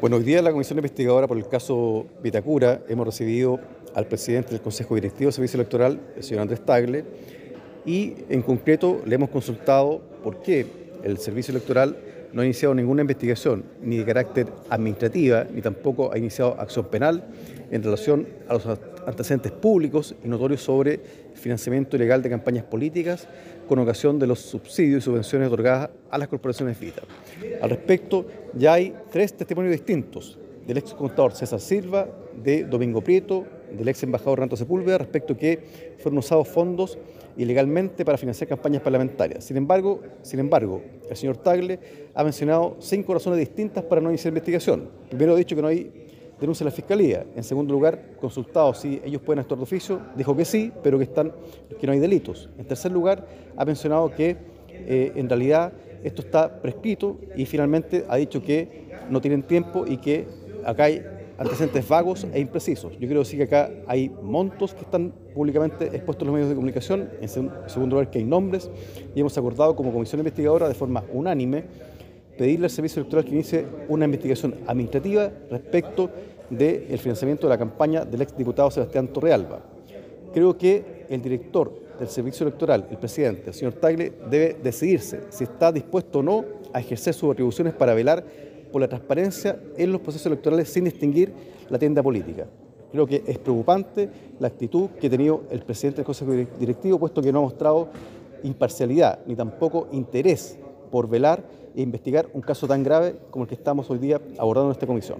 Bueno, hoy día la Comisión Investigadora por el caso Vitacura hemos recibido al presidente del Consejo Directivo del Servicio Electoral, el señor Andrés Tagle, y en concreto le hemos consultado por qué el Servicio Electoral no ha iniciado ninguna investigación, ni de carácter administrativa, ni tampoco ha iniciado acción penal en relación a los antecedentes públicos y notorios sobre financiamiento ilegal de campañas políticas con ocasión de los subsidios y subvenciones otorgadas a las corporaciones Vita. Al respecto, ya hay tres testimonios distintos del ex contador César Silva, de Domingo Prieto, del ex embajador Renato Sepúlveda, respecto que fueron usados fondos ilegalmente para financiar campañas parlamentarias. Sin embargo, sin embargo, el señor Tagle ha mencionado cinco razones distintas para no iniciar investigación. Primero ha dicho que no hay denuncia a la Fiscalía. En segundo lugar, consultado si ellos pueden actuar de oficio, dijo que sí, pero que, están, que no hay delitos. En tercer lugar, ha mencionado que eh, en realidad esto está prescrito y finalmente ha dicho que no tienen tiempo y que acá hay antecedentes vagos e imprecisos. Yo creo sí que acá hay montos que están públicamente expuestos en los medios de comunicación, en segundo lugar que hay nombres, y hemos acordado como comisión investigadora de forma unánime pedirle al Servicio Electoral que inicie una investigación administrativa respecto del financiamiento de la campaña del exdiputado Sebastián Torrealba. Creo que el director del Servicio Electoral, el presidente, el señor Tagle, debe decidirse si está dispuesto o no a ejercer sus atribuciones para velar por la transparencia en los procesos electorales sin distinguir la tienda política. Creo que es preocupante la actitud que ha tenido el presidente del Consejo Directivo, puesto que no ha mostrado imparcialidad ni tampoco interés por velar e investigar un caso tan grave como el que estamos hoy día abordando en esta comisión.